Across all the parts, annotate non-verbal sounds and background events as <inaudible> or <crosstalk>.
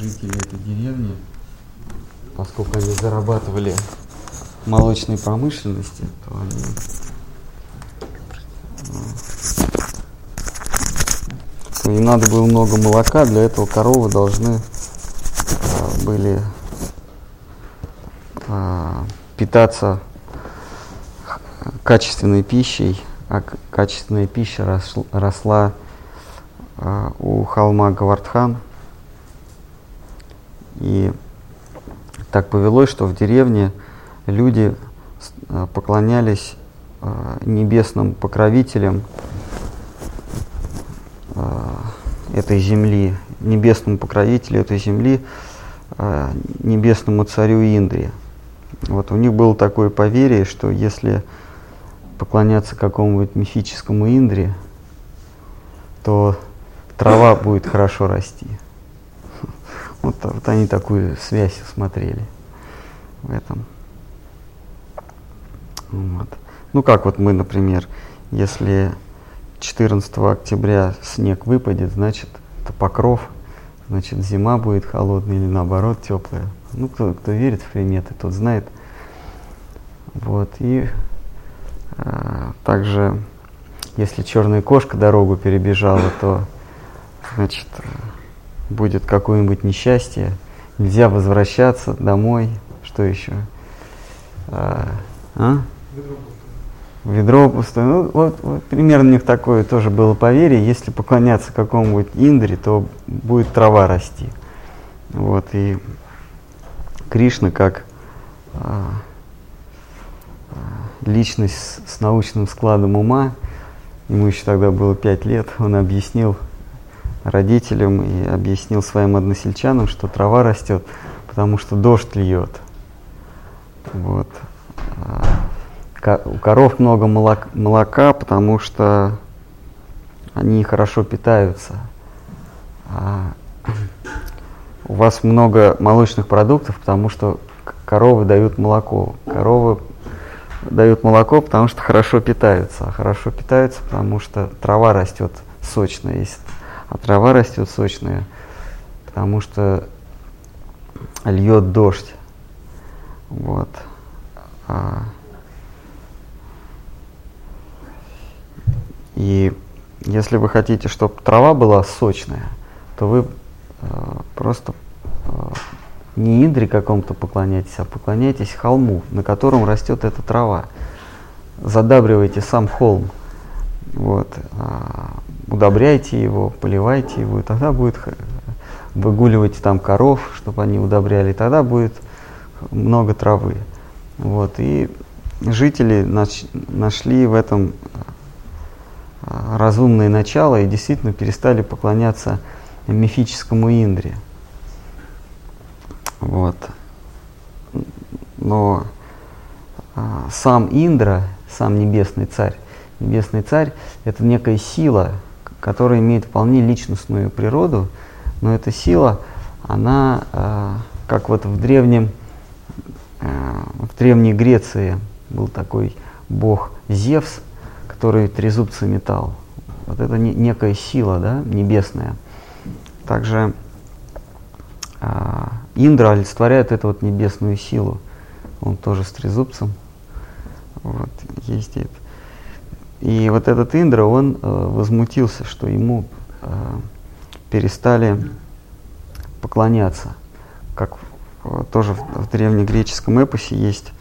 жители этой деревни, поскольку они зарабатывали молочной промышленности, то они то им надо было много молока, для этого коровы должны а, были а, питаться качественной пищей, а качественная пища росла, росла а, у холма Гавардхан. И так повелось, что в деревне люди а, поклонялись а, небесным покровителям этой земли, небесному покровителю этой земли, небесному царю Индри. Вот у них было такое поверье, что если поклоняться какому-нибудь мифическому Индре, то трава будет хорошо расти. Вот, вот они такую связь смотрели в этом. Вот. Ну как вот мы, например, если 14 октября снег выпадет, значит это покров, значит зима будет холодная или наоборот теплая. Ну кто, кто верит в приметы, тот знает. Вот и э, также, если черная кошка дорогу перебежала, то значит будет какое-нибудь несчастье, нельзя возвращаться домой, что еще? А? а? Ведро пустое. Ну, вот, вот примерно у них такое тоже было поверье. Если поклоняться какому-нибудь Индре, то будет трава расти. Вот, и Кришна как а, а, личность с, с научным складом ума, ему еще тогда было пять лет, он объяснил родителям и объяснил своим односельчанам, что трава растет, потому что дождь льет. Вот. А, у коров много молока, потому что они хорошо питаются. А у вас много молочных продуктов, потому что коровы дают молоко. Коровы дают молоко, потому что хорошо питаются. А хорошо питаются, потому что трава растет сочная. Если а трава растет сочная, потому что льет дождь. Вот. А, и если вы хотите, чтобы трава была сочная, то вы а, просто а, не Индре какому-то поклоняйтесь, а поклоняйтесь холму, на котором растет эта трава. Задабривайте сам холм. Вот. А, удобряйте его, поливайте его, и тогда будет выгуливать там коров, чтобы они удобряли, тогда будет много травы. Вот. И жители нач, нашли в этом а, разумное начало и действительно перестали поклоняться мифическому Индре. Вот. Но а, сам Индра, сам небесный царь, небесный царь это некая сила, которая имеет вполне личностную природу, но эта сила, она, э, как вот в древнем, э, в древней Греции был такой бог Зевс, который трезубцы метал. Вот это не, некая сила, да, небесная. Также э, Индра олицетворяет эту вот небесную силу. Он тоже с трезубцем. Вот, ездит. И вот этот Индра, он э, возмутился, что ему э, перестали поклоняться. Как э, тоже в, в древнегреческом эпосе есть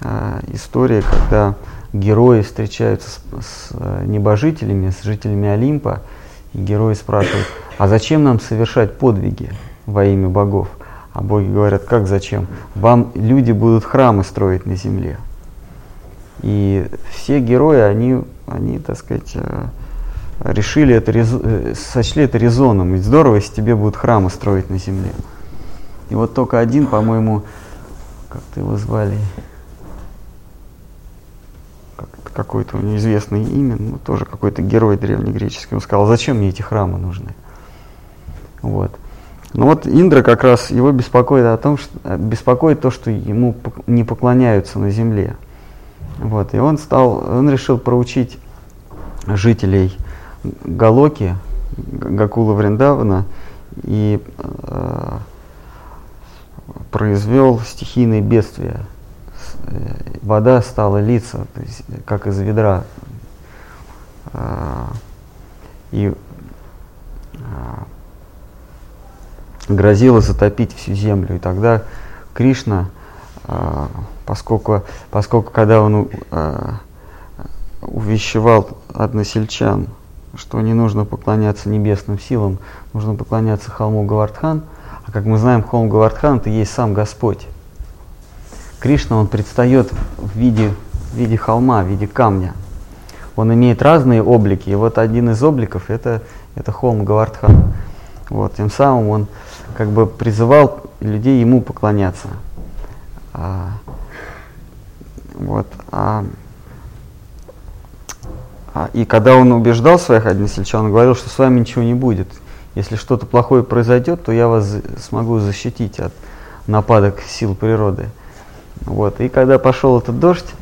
э, история, когда герои встречаются с, с э, небожителями, с жителями Олимпа, и герои спрашивают, а зачем нам совершать подвиги во имя богов? А боги говорят, как зачем? Вам люди будут храмы строить на земле. И все герои, они, они так сказать, э, решили это, э, сочли это резоном. Ведь здорово, если тебе будут храмы строить на земле. И вот только один, по-моему, как-то его звали, какое-то неизвестное имя, ну, тоже какой-то герой древнегреческий, он сказал, зачем мне эти храмы нужны? Вот. Ну вот Индра как раз его беспокоит о том, что беспокоит то, что ему не поклоняются на земле. Вот, и он стал, он решил проучить жителей Галоки, Гакула Вриндавана, и э, произвел стихийные бедствия. Э, вода стала литься, то есть, как из ведра. А, и а, грозила затопить всю землю. И тогда Кришна, а, поскольку, поскольку когда он увещевал односельчан, что не нужно поклоняться небесным силам, нужно поклоняться холму Гавардхан, а как мы знаем, холм Гавардхан это есть сам Господь. Кришна, он предстает в виде, в виде холма, в виде камня. Он имеет разные облики, и вот один из обликов это, это холм Гавардхан. Вот, тем самым он как бы призывал людей ему поклоняться. Вот, а, а, и когда он убеждал своих односельчан, он говорил, что с вами ничего не будет. Если что-то плохое произойдет, то я вас смогу защитить от нападок сил природы. Вот. И когда пошел этот дождь,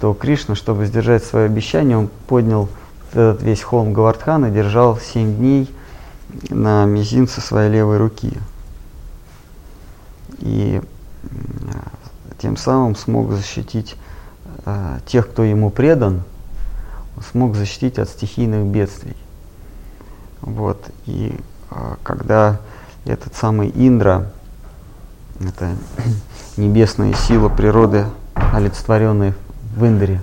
то Кришна, чтобы сдержать свое обещание, он поднял этот весь холм Гавардхана, держал семь дней на мизинце своей левой руки. И тем самым смог защитить э, тех, кто ему предан, смог защитить от стихийных бедствий. Вот. И а, когда этот самый Индра, это <clears throat> небесная сила природы, олицетворенная в Индре,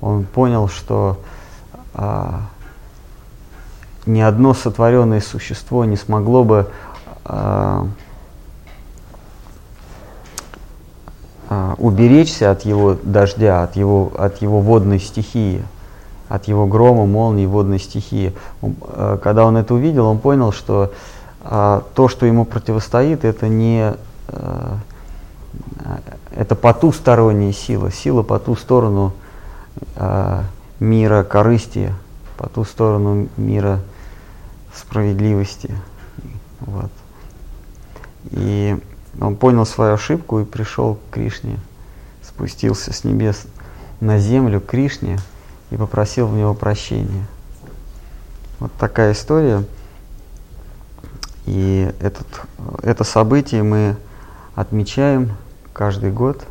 он понял, что а, ни одно сотворенное существо не смогло бы а, а, уберечься от его дождя, от его, от его водной стихии от его грома, молнии, водной стихии. Э, когда он это увидел, он понял, что а, то, что ему противостоит, это не а, это потусторонняя сила, сила по ту сторону а, мира корысти, по ту сторону мира справедливости. Вот. И он понял свою ошибку и пришел к Кришне, спустился с небес на землю к Кришне, и попросил в него прощения. Вот такая история. И этот, это событие мы отмечаем каждый год.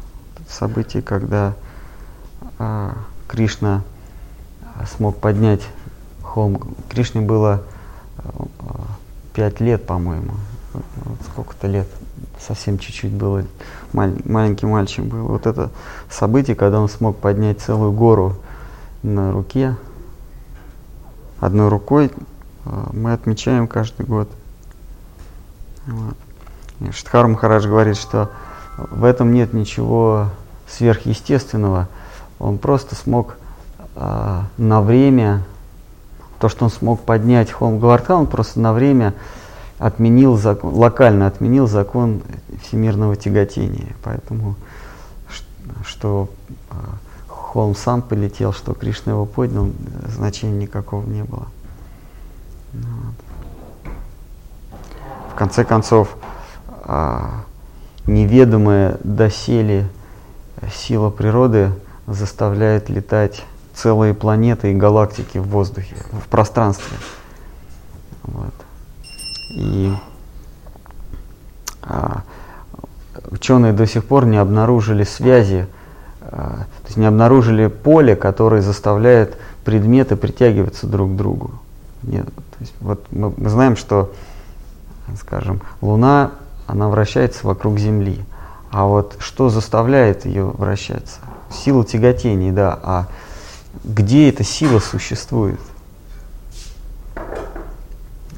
Событие, когда а, Кришна смог поднять холм. Кришне было а, пять лет, по-моему. Вот сколько-то лет. Совсем чуть-чуть было. Маль, маленький мальчик был. Вот это событие, когда он смог поднять целую гору на руке. Одной рукой а, мы отмечаем каждый год. Вот. Штхар Махарадж говорит, что в этом нет ничего сверхъестественного. Он просто смог а, на время, то, что он смог поднять Холм Гавардхан, он просто на время отменил закон, локально отменил закон всемирного тяготения. Поэтому, что а, Холм сам полетел, что Кришна его поднял, значения никакого не было. Ну вот. В конце концов, а, неведомая доселе сила природы заставляет летать целые планеты и галактики в воздухе, в пространстве. Вот. И а, ученые до сих пор не обнаружили связи а, то есть не обнаружили поле, которое заставляет предметы притягиваться друг к другу. Нет, то есть вот мы, мы знаем, что, скажем, Луна, она вращается вокруг Земли. А вот что заставляет ее вращаться? Сила тяготения, да. А где эта сила существует?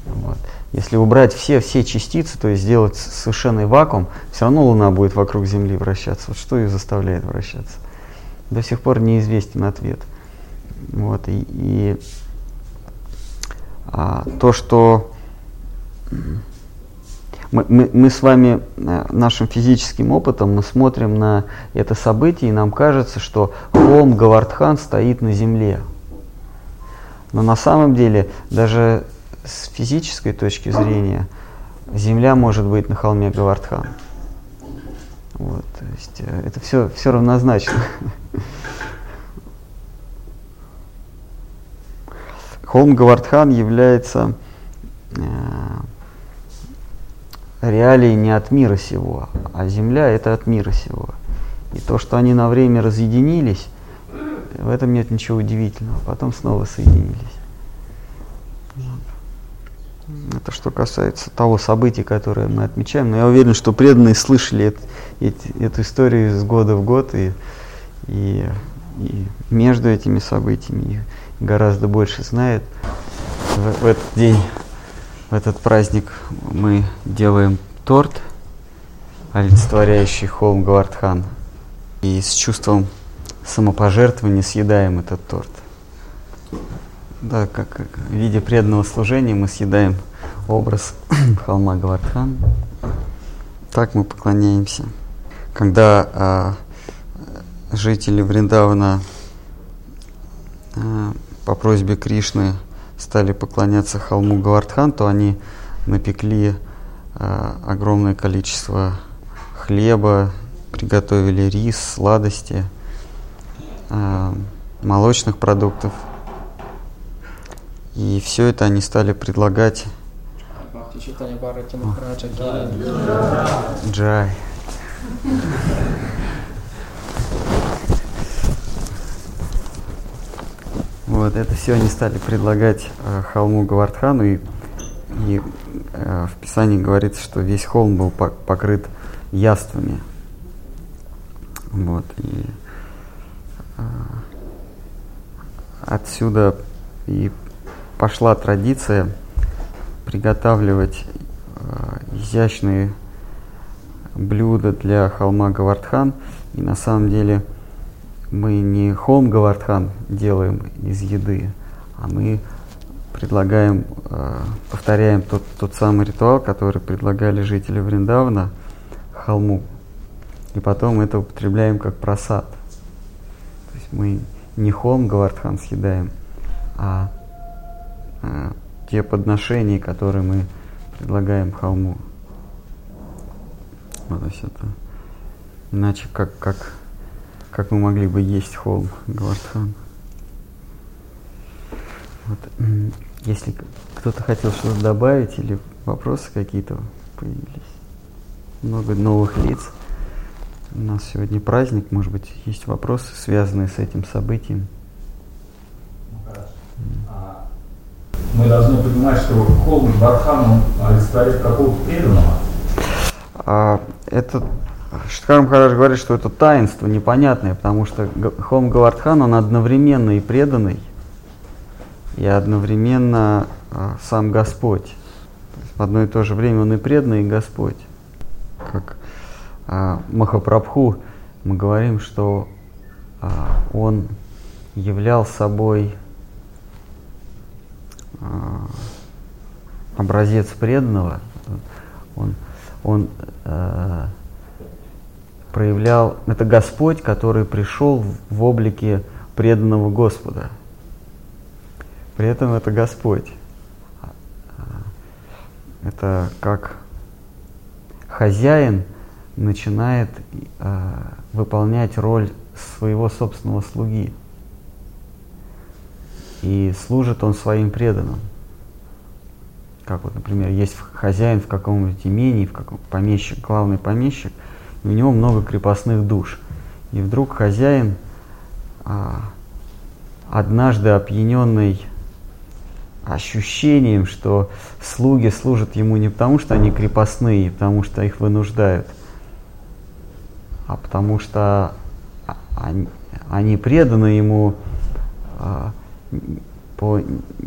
Вот. Если убрать все, все частицы, то есть сделать совершенный вакуум, все равно Луна будет вокруг Земли вращаться. Вот что ее заставляет вращаться? до сих пор неизвестен ответ. Вот, и, и а, то, что мы, мы, мы с вами э, нашим физическим опытом мы смотрим на это событие, и нам кажется, что холм Гавардхан стоит на земле. Но на самом деле, даже с физической точки зрения, земля может быть на холме Гавардхан. Вот, то есть э, это все, все равнозначно. <laughs> Холм Гавардхан является э, реалии не от мира сего, а земля это от мира сего. И то, что они на время разъединились, в этом нет ничего удивительного. Потом снова соединились. Это что касается того события, которое мы отмечаем. Но я уверен, что преданные слышали это, эту историю из года в год и, и, и между этими событиями гораздо больше знает. В, в этот день, в этот праздник мы делаем торт, олицетворяющий холм Гавардхан. И с чувством самопожертвования съедаем этот торт. Да, как, как в виде преданного служения мы съедаем образ <clears throat> холма Гавардхан. Так мы поклоняемся. Когда а, жители Вриндавана а, по просьбе Кришны стали поклоняться холму Гавардхан, то они напекли а, огромное количество хлеба, приготовили рис, сладости, а, молочных продуктов. И все это они стали предлагать Джай. Вот, это все они стали предлагать э, холму Гавардхану, и, и э, в Писании говорится, что весь холм был покрыт яствами. Вот, и э, отсюда и пошла традиция приготавливать э, изящные блюда для холма Гавардхан. И на самом деле мы не холм Гавардхан делаем из еды, а мы предлагаем, э, повторяем тот, тот самый ритуал, который предлагали жители Вриндавна холму. И потом это употребляем как просад. То есть мы не холм Гавардхан съедаем, а, а те подношения, которые мы предлагаем холму. Вот, то есть это иначе как, как, как мы могли бы есть холм Гвардхан. Вот. Если кто-то хотел что-то добавить или вопросы какие-то появились. Много новых лиц. У нас сегодня праздник, может быть, есть вопросы, связанные с этим событием. Мы должны понимать, что холм Бархан олицетворяет какого-то преданного. А, это Штхар Махарадж говорит, что это таинство непонятное, потому что холм Гавардхан, он одновременно и преданный, и одновременно а, сам Господь. В одно и то же время он и преданный, и Господь. Как а, Махапрабху мы говорим, что а, он являл собой образец преданного, он, он э, проявлял, это Господь, который пришел в облике преданного Господа. При этом это Господь. Это как хозяин начинает э, выполнять роль своего собственного слуги и служит он своим преданным. Как вот, например, есть хозяин в каком-нибудь имении, в каком помещик, главный помещик, и у него много крепостных душ. И вдруг хозяин, а, однажды опьяненный ощущением, что слуги служат ему не потому, что они крепостные, потому что их вынуждают, а потому что они, они преданы ему а, по,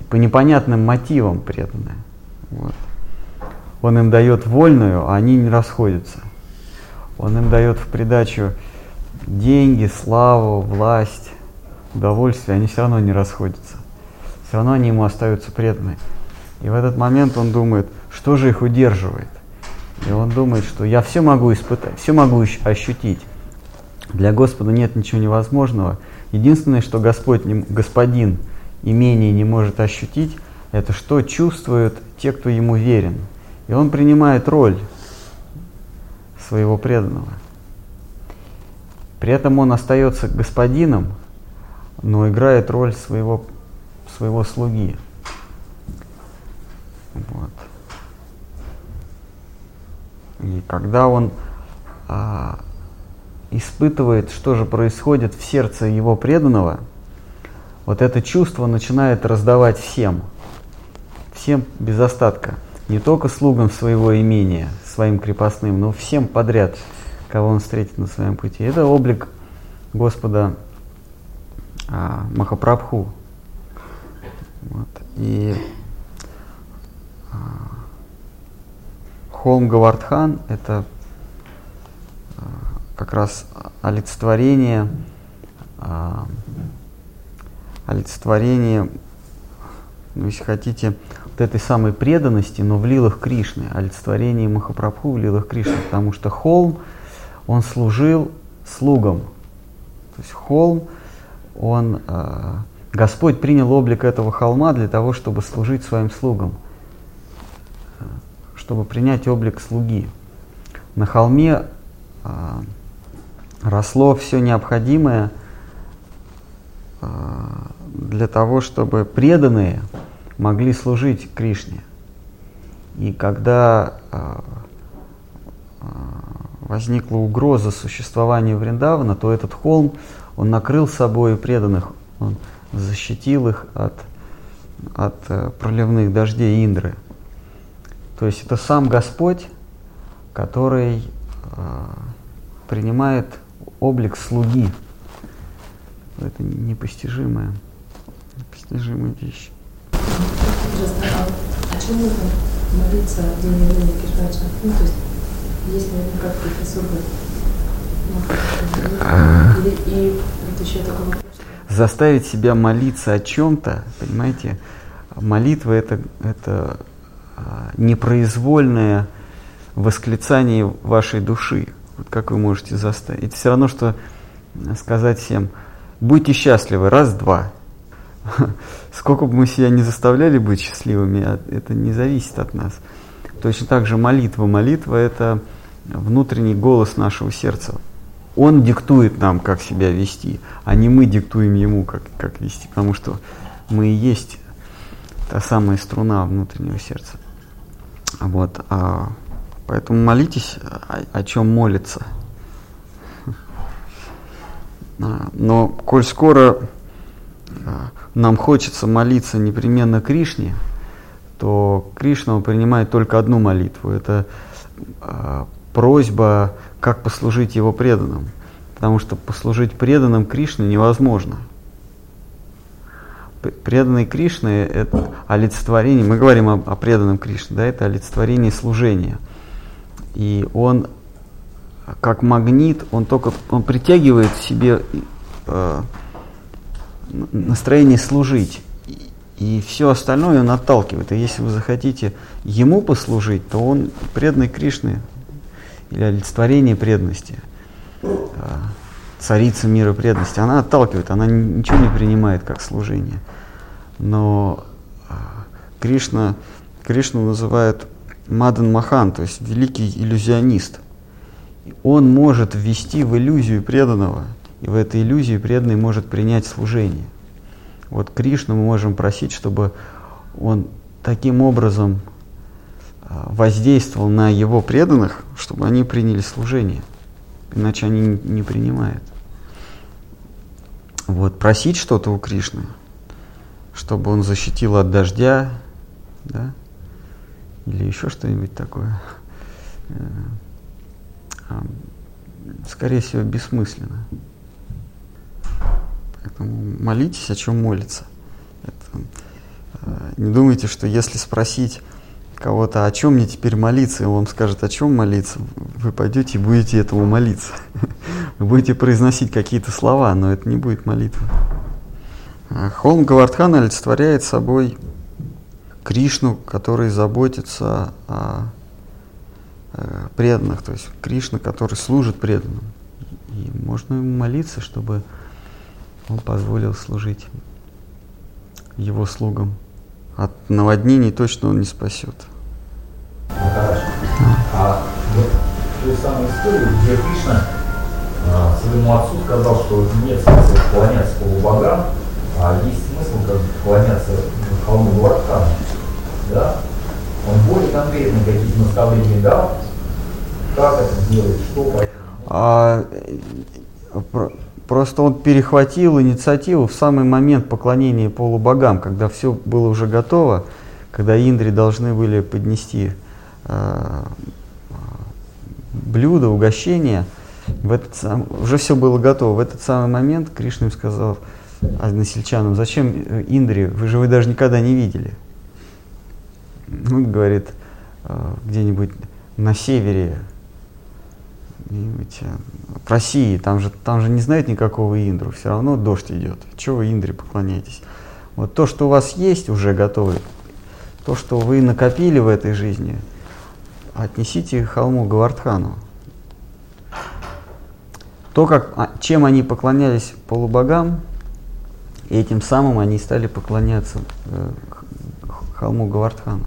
по непонятным мотивам преданные. Вот. Он им дает вольную, а они не расходятся. Он им дает в придачу деньги, славу, власть, удовольствие, они все равно не расходятся. Все равно они ему остаются преданы. И в этот момент он думает, что же их удерживает. И он думает, что я все могу испытать, все могу ощутить. Для Господа нет ничего невозможного. Единственное, что Господь, Господин имение не может ощутить, это что чувствуют те, кто ему верен. И он принимает роль своего преданного. При этом он остается господином, но играет роль своего, своего слуги. Вот. И когда он а, испытывает, что же происходит в сердце его преданного, вот это чувство начинает раздавать всем, всем без остатка, не только слугам своего имения, своим крепостным, но всем подряд, кого он встретит на своем пути. Это облик Господа а, Махапрабху. Вот. И а, холм Гавардхан – это как раз олицетворение, а, олицетворение, ну, если хотите, вот этой самой преданности, но в лилах Кришны, олицетворение Махапрабху в лилах Кришны, потому что холм, он служил слугам. То есть холм – он, э, Господь принял облик этого холма для того, чтобы служить своим слугам, чтобы принять облик слуги. На холме э, росло все необходимое э, для того, чтобы преданные могли служить Кришне. И когда э, э возникла угроза существования Вриндавана, то этот холм он накрыл собой преданных, он защитил их от, от проливных дождей Индры. То есть это сам Господь, который принимает облик слуги. Это непостижимая, непостижимая вещь. А чем нужно молиться в день явления Киртача? Ну, то есть, есть наверняка какие-то особые Заставить себя молиться о чем-то, понимаете, молитва это, это а, непроизвольное восклицание вашей души. Вот как вы можете заставить? Это все равно, что сказать всем, будьте счастливы, раз-два. <laughs> Сколько бы мы себя не заставляли быть счастливыми, а это не зависит от нас. Точно так же молитва. Молитва – это внутренний голос нашего сердца. Он диктует нам, как себя вести, а не мы диктуем ему, как, как вести, потому что мы и есть та самая струна внутреннего сердца. Вот, а, поэтому молитесь, о, о чем молится. <laughs> Но коль скоро а, нам хочется молиться непременно Кришне, то Кришна принимает только одну молитву. Это а, просьба как послужить его преданным. Потому что послужить преданным Кришне невозможно. Преданный Кришны – это олицетворение, мы говорим о, о преданном Кришне, да, это олицетворение служения. И он, как магнит, он только он притягивает в себе э, настроение служить. И все остальное он отталкивает. И если вы захотите ему послужить, то он преданный Кришны или олицетворение преданности, а, царица мира преданности, она отталкивает, она ничего не принимает как служение. Но а, Кришна, Кришну называют Мадан Махан, то есть великий иллюзионист. Он может ввести в иллюзию преданного, и в этой иллюзии преданный может принять служение. Вот Кришну мы можем просить, чтобы он таким образом а, воздействовал на его преданных, чтобы они приняли служение. Иначе они не принимают. Вот, просить что-то у Кришны, чтобы он защитил от дождя, да, или еще что-нибудь такое, э, скорее всего, бессмысленно. Поэтому молитесь, о чем молиться. Это, э, не думайте, что если спросить кого-то, о чем мне теперь молиться, и он вам скажет, о чем молиться, вы пойдете и будете этому молиться. <laughs> Вы будете произносить какие-то слова, но это не будет молитва. А холм Гавардхан олицетворяет собой Кришну, который заботится о э, преданных, то есть Кришна, который служит преданным. И можно ему молиться, чтобы он позволил служить его слугам. От наводнений точно он не спасет. А вот в той самой истории, где Кришна а, своему отцу сказал, что нет смысла поклоняться полубогам, а есть смысл как бы поклоняться холму Гвардхану, да? Он более конкретно какие-то наставления дал, как это делать, что а, Просто он перехватил инициативу в самый момент поклонения полубогам, когда все было уже готово, когда Индри должны были поднести э, блюдо, угощение. В этот сам, уже все было готово. В этот самый момент Кришна им сказал односельчанам, зачем Индри, вы же вы даже никогда не видели. Он говорит, э, где-нибудь на севере где-нибудь в России, там же, там же не знают никакого Индру, все равно дождь идет. Чего вы Индре поклоняетесь? Вот то, что у вас есть уже готовый, то, что вы накопили в этой жизни, отнесите холму Гавардхану. То, как, а, чем они поклонялись полубогам, и этим самым они стали поклоняться э, холму Гавардхану.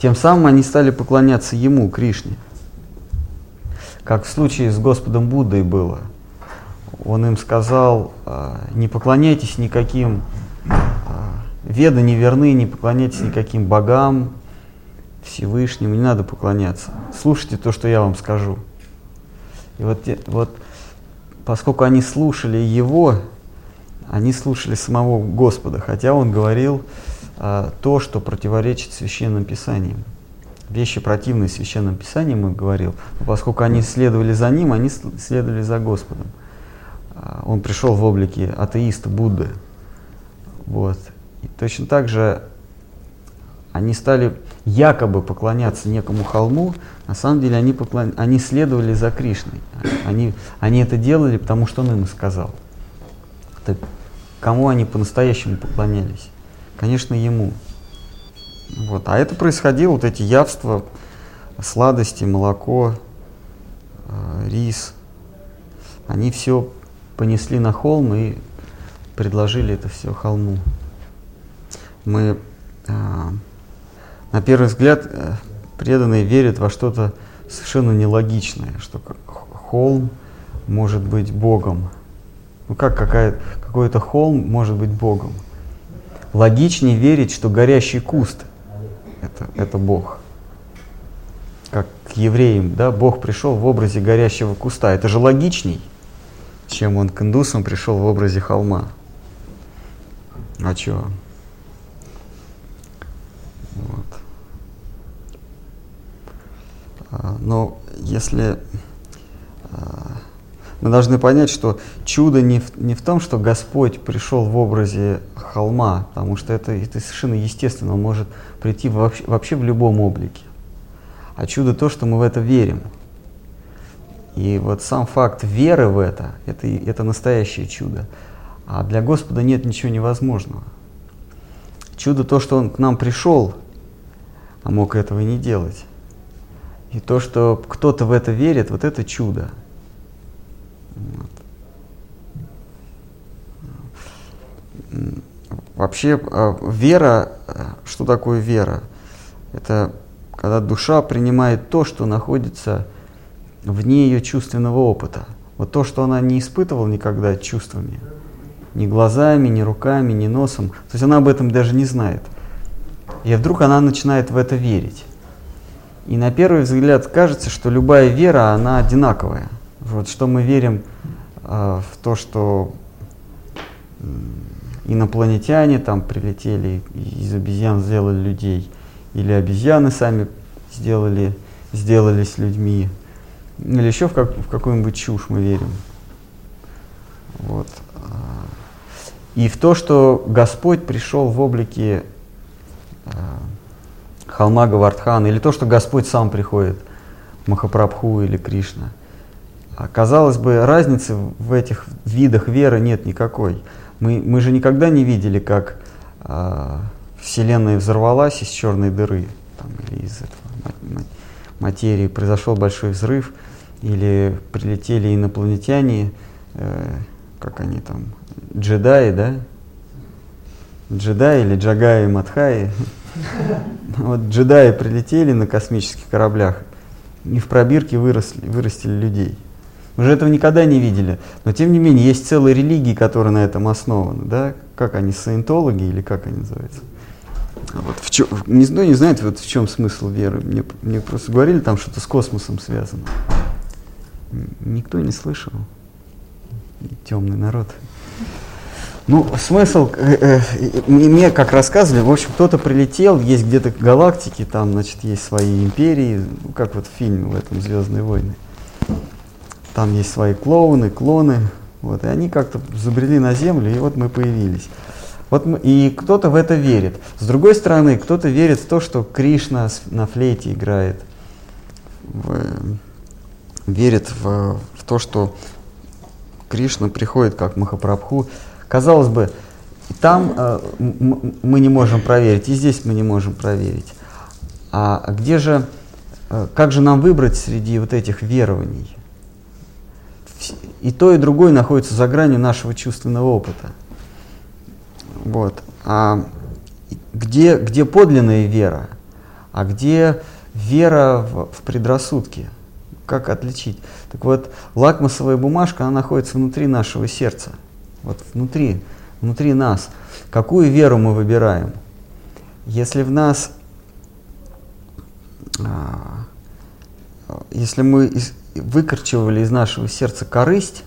Тем самым они стали поклоняться ему, Кришне как в случае с Господом Буддой было. Он им сказал, «А, не поклоняйтесь никаким, а, веды не верны, не поклоняйтесь никаким богам, Всевышним, не надо поклоняться. Слушайте то, что я вам скажу. И вот, вот поскольку они слушали его, они слушали самого Господа, хотя он говорил а, то, что противоречит священным писаниям вещи противные священным писанием, он говорил, поскольку они следовали за ним, они следовали за Господом. А, он пришел в облике атеиста Будды. Вот. И точно так же они стали якобы поклоняться некому холму, на самом деле они, поклон... они следовали за Кришной. Они, они это делали, потому что он им сказал. Так кому они по-настоящему поклонялись? Конечно, ему. Вот. А это происходило, вот эти явства, сладости, молоко, э, рис, они все понесли на холм и предложили это все холму. Мы, э, на первый взгляд, э, преданные верят во что-то совершенно нелогичное, что холм может быть Богом. Ну как какая, какой-то холм может быть Богом? Логичнее верить, что горящий куст – это, это Бог. Как к евреям, да, Бог пришел в образе горящего куста. Это же логичней, чем он к индусам пришел в образе холма. А чего? Вот. А, но если а, мы должны понять, что чудо не в, не в том, что Господь пришел в образе холма, потому что это, это совершенно естественно, он может прийти вообще, вообще в любом облике. А чудо то, что мы в это верим. И вот сам факт веры в это, это, это настоящее чудо. А для Господа нет ничего невозможного. Чудо то, что Он к нам пришел, а мог этого не делать. И то, что кто-то в это верит, вот это чудо. Вообще а, вера, а, что такое вера? Это когда душа принимает то, что находится вне ее чувственного опыта. Вот то, что она не испытывала никогда чувствами, ни глазами, ни руками, ни носом. То есть она об этом даже не знает. И вдруг она начинает в это верить. И на первый взгляд кажется, что любая вера, она одинаковая. Вот что мы верим э, в то, что инопланетяне там прилетели, из обезьян сделали людей, или обезьяны сами сделали, сделались людьми, или еще в, как, в какую-нибудь чушь мы верим. Вот. И в то, что Господь пришел в облике э, холма Гавардхана, или то, что Господь сам приходит, Махапрабху или Кришна – а казалось бы, разницы в этих видах веры нет никакой. Мы, мы же никогда не видели, как э, Вселенная взорвалась из черной дыры, там, или из этого материи произошел большой взрыв, или прилетели инопланетяне, э, как они там, джедаи, да? Джедаи или джагаи Мадхаи. <laughs> Вот джедаи прилетели на космических кораблях и в пробирке выросли, вырастили людей. Мы же этого никогда не видели. Но тем не менее, есть целые религии, которые на этом основаны. Да? Как они, саентологи или как они называются? Вот в чем, никто не знает, вот в чем смысл веры. Мне, мне просто говорили там что-то с космосом связано. Никто не слышал. Темный народ. Ну, смысл, э, э, мне как рассказывали, в общем, кто-то прилетел, есть где-то галактики, там, значит, есть свои империи, ну, как вот в фильме в этом «Звездные войны». Там есть свои клоуны, клоны, вот, и они как-то забрели на Землю, и вот мы появились. Вот мы, и кто-то в это верит. С другой стороны, кто-то верит в то, что Кришна на флейте играет, в, верит в, в то, что Кришна приходит как Махапрабху Казалось бы, там э, мы не можем проверить, и здесь мы не можем проверить. А где же, э, как же нам выбрать среди вот этих верований? И то, и другое находится за гранью нашего чувственного опыта. Вот. А где, где подлинная вера, а где вера в, в предрассудки? Как отличить? Так вот, лакмусовая бумажка, она находится внутри нашего сердца – вот внутри, внутри нас. Какую веру мы выбираем? Если в нас, а, если мы выкорчевали из нашего сердца корысть,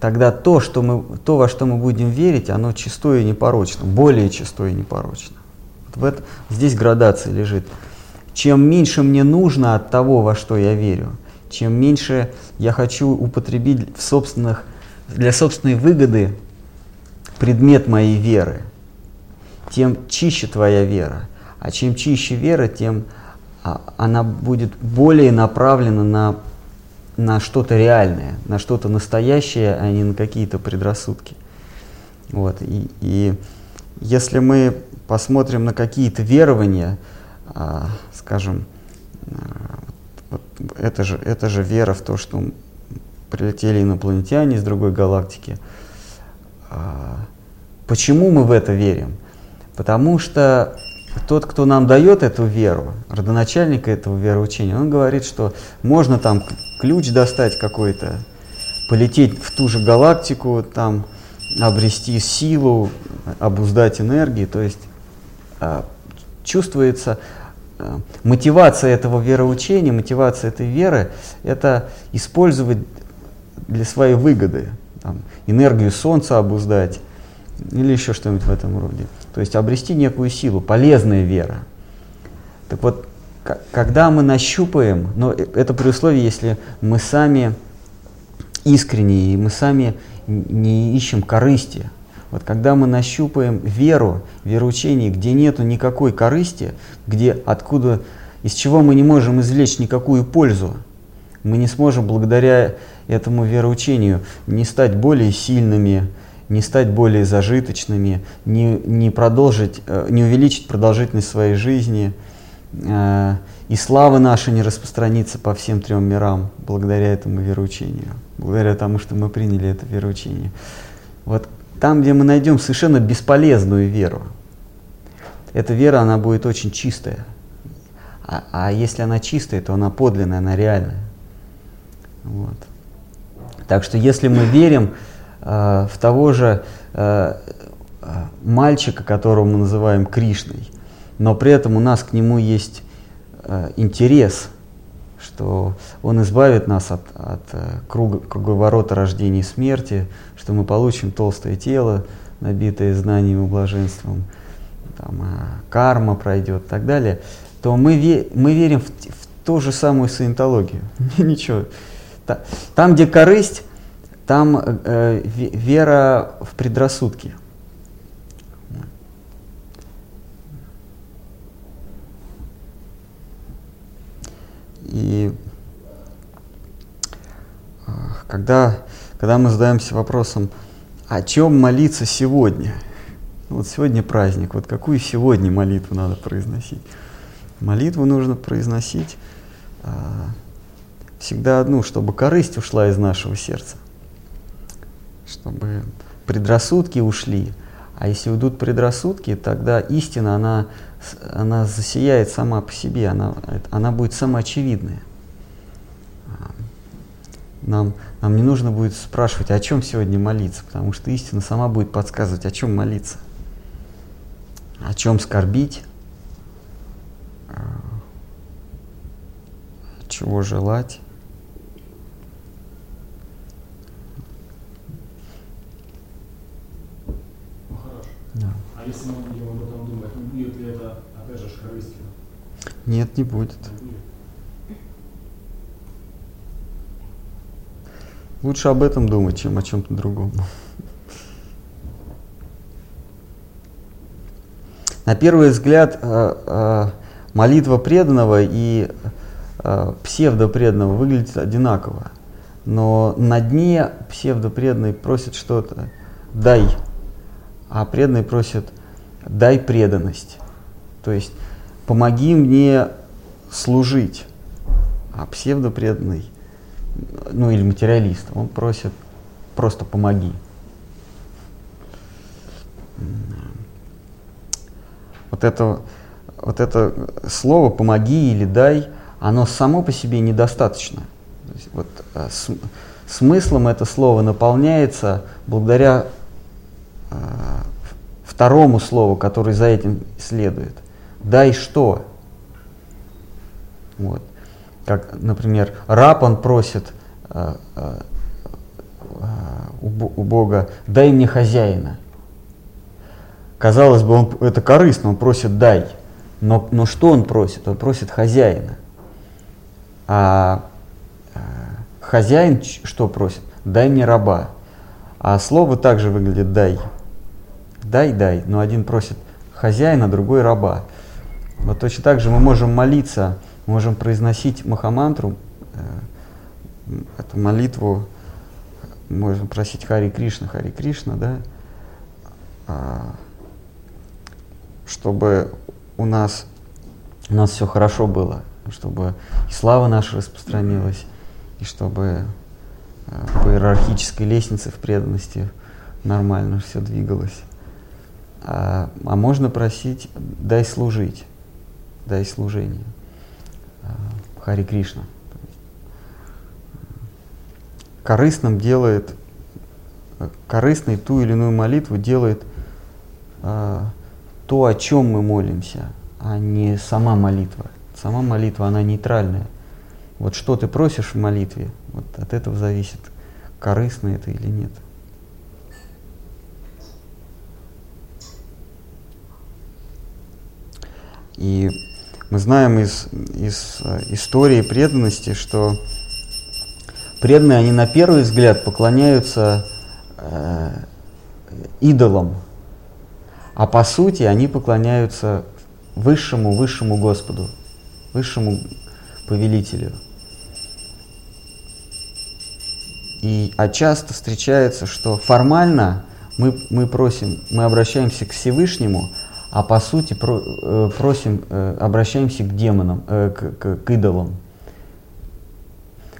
тогда то, что мы, то, во что мы будем верить, оно чистое и непорочно, более чистое и непорочно. Вот в это, здесь градация лежит. Чем меньше мне нужно от того, во что я верю, чем меньше я хочу употребить в собственных для собственной выгоды предмет моей веры, тем чище твоя вера. А чем чище вера, тем а, она будет более направлена на, на что-то реальное, на что-то настоящее, а не на какие-то предрассудки. Вот. И, и если мы посмотрим на какие-то верования, а, скажем, а, вот это, же, это же вера в то, что прилетели инопланетяне из другой галактики. А, почему мы в это верим? Потому что тот, кто нам дает эту веру, родоначальник этого вероучения, он говорит, что можно там ключ достать какой-то, полететь в ту же галактику, там обрести силу, обуздать энергии. То есть а, чувствуется мотивация этого вероучения, мотивация этой веры, это использовать для своей выгоды. Там, энергию Солнца обуздать или еще что-нибудь в этом роде. То есть обрести некую силу, полезная вера. Так вот, когда мы нащупаем, но э, это при условии, если мы сами искренние, и мы сами не ищем корысти. Вот когда мы нащупаем веру, вероучение, где нету никакой корысти, где откуда, из чего мы не можем извлечь никакую пользу, мы не сможем благодаря этому вероучению не стать более сильными, не стать более зажиточными, не, не, продолжить, э, не увеличить продолжительность своей жизни, и слава наша не распространится по всем трем мирам благодаря этому вероучению, благодаря тому, что мы приняли это вероучение. Вот там, где мы найдем совершенно бесполезную веру, эта вера, она будет очень чистая. А, а если она чистая, то она подлинная, она реальная. Вот. Так что если мы верим э, в того же э, мальчика, которого мы называем Кришной, но при этом у нас к нему есть э, интерес, что он избавит нас от, от э, круга, круговорота рождения и смерти, что мы получим толстое тело, набитое знанием и блаженством, там, э, карма пройдет и так далее, то мы, ве, мы верим в, в ту же самую саентологию. <laughs> Ничего, там, где корысть, там э, вера в предрассудки. И э, когда, когда мы задаемся вопросом, о чем молиться сегодня? Вот сегодня праздник, вот какую сегодня молитву надо произносить? Молитву нужно произносить э, всегда одну, чтобы корысть ушла из нашего сердца, чтобы предрассудки ушли. А если уйдут предрассудки, тогда истина, она, она засияет сама по себе, она, она будет самоочевидная. А, нам, нам не нужно будет спрашивать, о чем сегодня молиться, потому что истина сама будет подсказывать, о чем молиться, о чем скорбить, а, чего желать. Ну, да. А если мы Нет, не будет. Лучше об этом думать, чем о чем-то другом. На первый взгляд, э, э, молитва преданного и э, псевдопреданного выглядит одинаково. Но на дне псевдопреданный просит что-то «дай», а преданный просит «дай преданность». То есть «помоги мне служить». А псевдопреданный, ну или материалист, он просит «просто помоги». Вот это, вот это слово «помоги» или «дай», оно само по себе недостаточно. Вот, э, с- смыслом это слово наполняется благодаря э, второму слову, который за этим следует. «Дай что?» Вот. Как, например, раб, он просит э, э, у, Бо- у Бога «дай мне хозяина». Казалось бы, он, это корыстно, он просит «дай». Но, но что он просит? Он просит хозяина. А э, хозяин что просит? «Дай мне раба». А слово также выглядит «дай». «Дай, дай». Но один просит хозяина, другой раба. Вот точно так же мы можем молиться, можем произносить Махамантру, э, эту молитву, можем просить Хари Кришна, Хари Кришна, да, а, чтобы у нас, у нас все хорошо было, чтобы и слава наша распространилась, и чтобы э, по иерархической лестнице в преданности нормально все двигалось. А, а можно просить, дай служить, дай служение. А, Хари Кришна. Корыстным делает, корыстной ту или иную молитву делает а, то, о чем мы молимся, а не сама молитва. Сама молитва, она нейтральная. Вот что ты просишь в молитве, вот от этого зависит, корыстно это или нет. И мы знаем из, из э, истории преданности, что преданные, они на первый взгляд поклоняются э, идолам, а по сути они поклоняются высшему, высшему Господу, высшему повелителю. И, а часто встречается, что формально мы, мы просим, мы обращаемся к Всевышнему, а по сути про, э, просим, э, обращаемся к демонам, э, к, к, к идолам.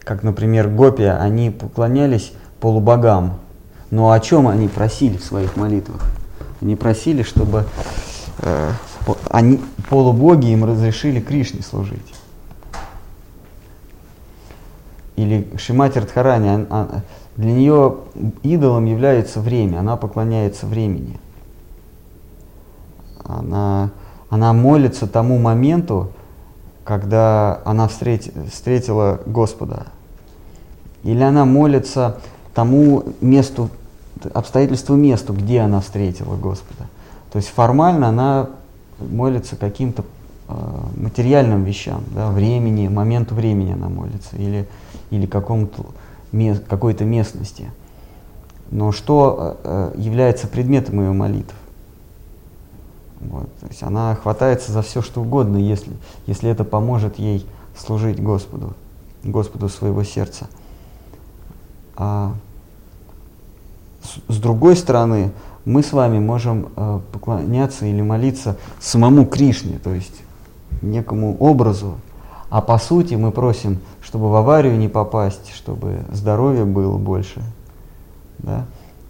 Как, например, гопия, они поклонялись полубогам. Но о чем они просили в своих молитвах? Они просили, чтобы э, они, полубоги им разрешили Кришне служить. Или Шимати Радхарани, для нее идолом является время, она поклоняется времени. Она, она молится тому моменту, когда она встрети- встретила Господа. Или она молится тому месту, обстоятельству месту, где она встретила Господа. То есть формально она молится каким-то э, материальным вещам, да, времени, моменту времени она молится, или, или какому-то ме- какой-то местности. Но что э, э, является предметом ее молитв? Вот, то есть она хватается за все, что угодно, если, если это поможет ей служить Господу, Господу своего сердца. А с, с другой стороны, мы с вами можем э, поклоняться или молиться самому Кришне, то есть некому образу, а по сути мы просим, чтобы в аварию не попасть, чтобы здоровья было больше. Да?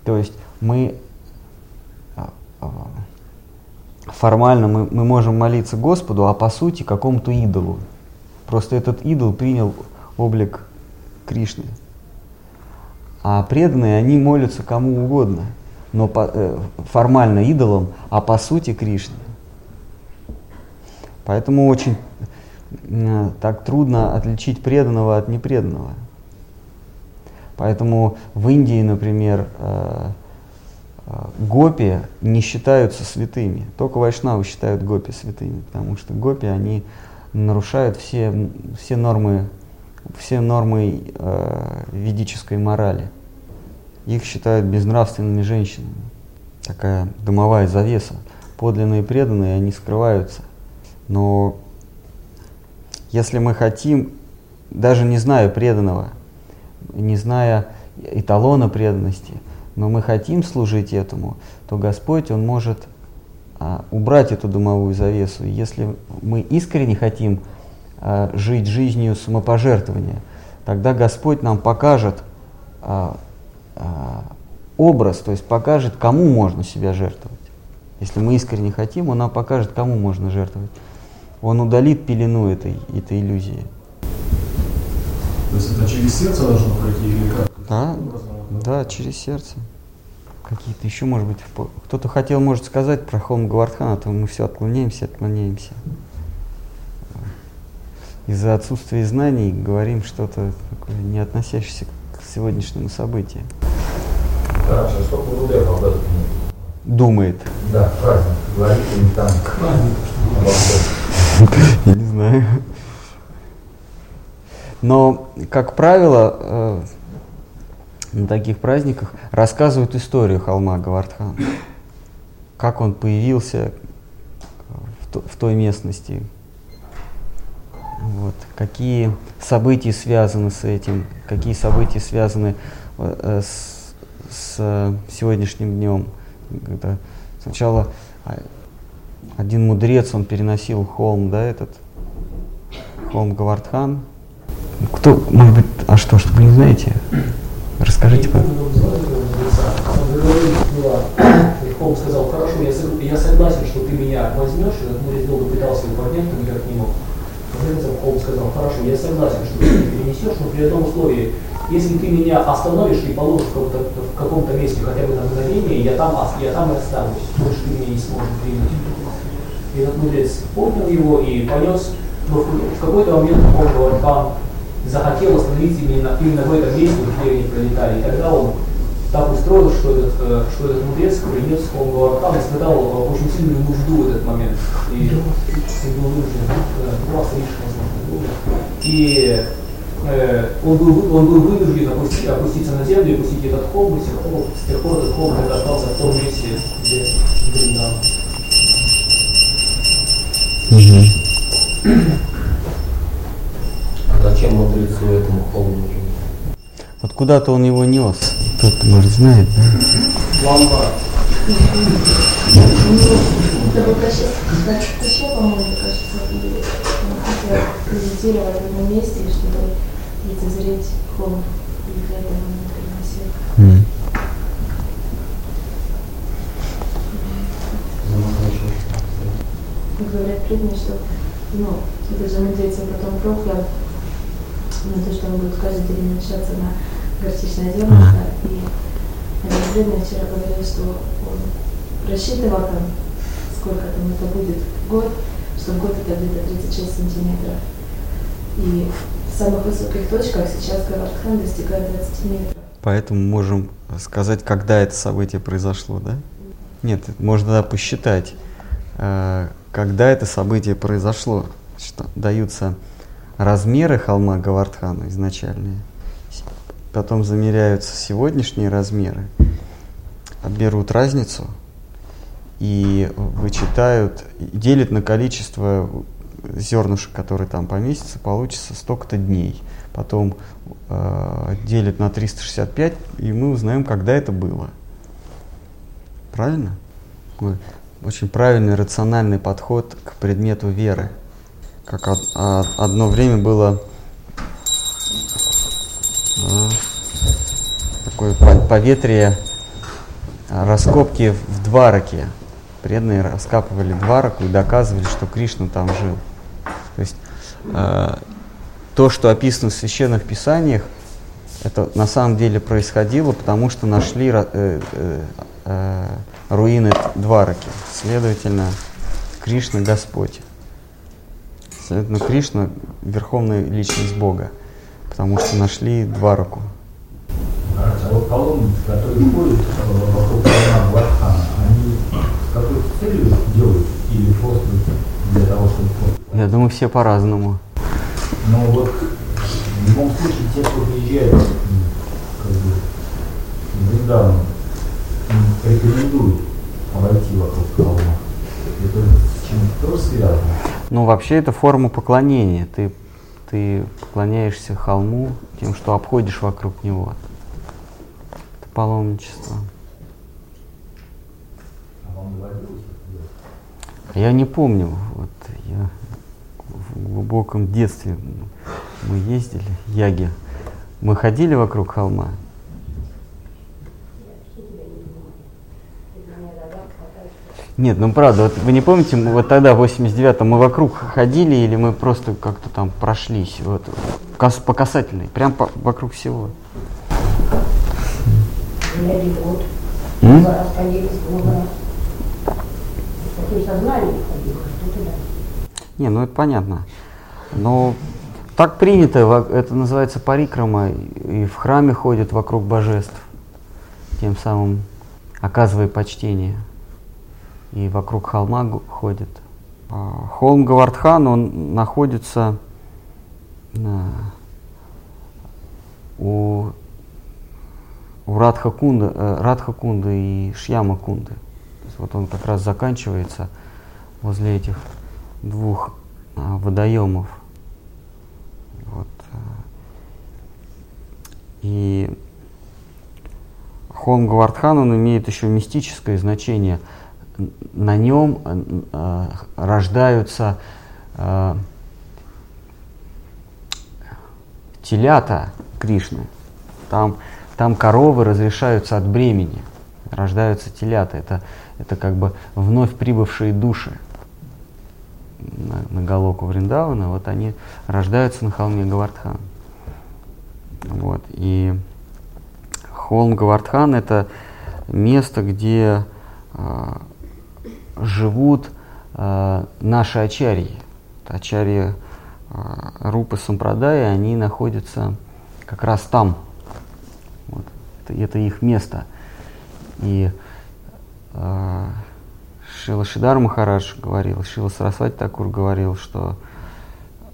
То есть мы а, а, формально мы, мы можем молиться Господу, а по сути какому-то идолу. Просто этот идол принял облик Кришны. А преданные, они молятся кому угодно, но по, э, формально идолам, а по сути Кришне. Поэтому очень э, так трудно отличить преданного от непреданного. Поэтому в Индии, например, э, гопи не считаются святыми. Только вайшнавы считают гопи святыми, потому что гопи, они нарушают все, все нормы, все нормы э, ведической морали. Их считают безнравственными женщинами. Такая дымовая завеса. Подлинные преданные, они скрываются. Но если мы хотим, даже не зная преданного, не зная эталона преданности, но мы хотим служить этому, то Господь, Он может а, убрать эту дымовую завесу. Если мы искренне хотим а, жить жизнью самопожертвования, тогда Господь нам покажет а, а, образ, то есть покажет, кому можно себя жертвовать. Если мы искренне хотим, Он нам покажет, кому можно жертвовать. Он удалит пелену этой, этой иллюзии. То есть это через сердце должно пройти или как? Да, да, через сердце. Какие-то еще, может быть, кто-то хотел, может, сказать про Холм Гавардхана, а то мы все отклоняемся, отклоняемся. Из-за отсутствия знаний говорим что-то такое, не относящееся к сегодняшнему событию. Хорошо, что Гурудев об этом Думает. Да, праздник. Говорит обо всем. Я не знаю. Но, как правило, э, на таких праздниках рассказывают историю холма Гавардхан. Как он появился в, то- в той местности. Вот. Какие события связаны с этим, какие события связаны э, э, с, с, э, сегодняшним днем. Когда сначала а, один мудрец, он переносил холм, да, этот холм Гавардхан. Кто, может быть, а что, что вы не знаете? Расскажите, пожалуйста. Холм сказал, хорошо, я, я согласен, что ты меня возьмешь, этот мудрец долго пытался его поднять, но никак не мог. Концов, Холм сказал, хорошо, я согласен, что ты меня перенесешь, но при одном условии, если ты меня остановишь и положишь в каком-то, в каком-то месте хотя бы на мгновение, я там, я там и останусь, больше ты меня не сможешь принять. И этот мудрец поднял его и понес, но в, какой-то момент Холм Гавардхан захотел остановиться именно, именно в этом месте, где они пролетали. И тогда он так устроил, что этот, э, что этот мудрец принес Холм Гавардхан, испытал очень сильную нужду в этот момент. И, и был вынужден, э, была слишком. И э, он, был, он был вынужден опусти- опуститься на землю и опустить этот холм, и с тех пор, с тех пор этот холм остался в том месте, где Вриндаван. А зачем мудрецу этому холму нужен? Вот куда-то он его нес. Кто-то, может, знает, да? Лампа. Это был Кащеп, по-моему, мне кажется, и он хотел медитировать в одном месте, чтобы лицезреть холм. И для этого он его переносил. Говорят преданные, что ну, это же мудрец он потом проклял на то, что он будет каждый день уменьшаться на горчичное зернышко. И один преданный вчера говорил, что он рассчитывал там, сколько там это будет год, что в год это где-то 36 сантиметров. И в самых высоких точках сейчас Гавардхан достигает 20 метров. Поэтому можем сказать, когда это событие произошло, да? Нет, можно да, посчитать, э, когда это событие произошло. Что даются размеры холма Гавардхана изначальные, потом замеряются сегодняшние размеры, берут разницу и вычитают, делят на количество зернышек, которые там поместятся, получится столько-то дней. Потом э, делят на 365, и мы узнаем, когда это было. Правильно? Очень правильный, рациональный подход к предмету веры. Как а- одно время было а, такое по- поветрие, а, раскопки в Двараке. Преданные раскапывали Двараку и доказывали, что Кришна там жил. То есть то, что описано в священных писаниях, это на самом деле происходило, потому что нашли э, э, э, руины Двараки. Следовательно, Кришна Господь. Следовательно, Кришна – верховная личность Бога, потому что нашли два руку. А вот паломники, которые ходят э, вокруг Гвардхана, они с какой целью делают или просто для того, чтобы просто? Я думаю, все по-разному. Но вот в любом случае те, кто приезжает как бы, в Вриндаван, им рекомендуют обойти вокруг холма. Это с чем-то тоже связано? Ну, вообще это форма поклонения. Ты, ты поклоняешься холму тем, что обходишь вокруг него. Это паломничество. А? Я не помню, вот я в глубоком детстве мы ездили, Яги. Мы ходили вокруг холма. Нет, ну правда, вот вы не помните, мы вот тогда, в 89-м, мы вокруг ходили или мы просто как-то там прошлись, вот, кас- по касательной, прям по- вокруг всего. Не один год. М? Два раз ходили, много раз. С таким сознанием ходили, что туда. Не, ну это понятно. Но так принято, это называется парикрама, и в храме ходят вокруг божеств, тем самым оказывая почтение. И вокруг холма ходят. А, Холм Гавардхан, он находится на- у, у Радха-кунда, э, Радха-кунда и Шьяма-кунды. То есть вот он как раз заканчивается возле этих двух а, водоемов. Вот. а. И холм Гавардхан, он имеет еще мистическое значение. На нем э, э, рождаются э, телята Кришны. Там, там коровы разрешаются от бремени, рождаются телята. Это, это как бы вновь прибывшие души на, на Галоку Вриндавана, вот они рождаются на холме Гавардхан. Вот. И холм Гавардхан это место, где а, живут а, наши ачарьи. Ачарьи а, Рупы Сампрадая, они находятся как раз там. Вот. Это, это их место. И а, Шила Шидар Махарадж говорил, Шила Сарасвати Такур говорил, что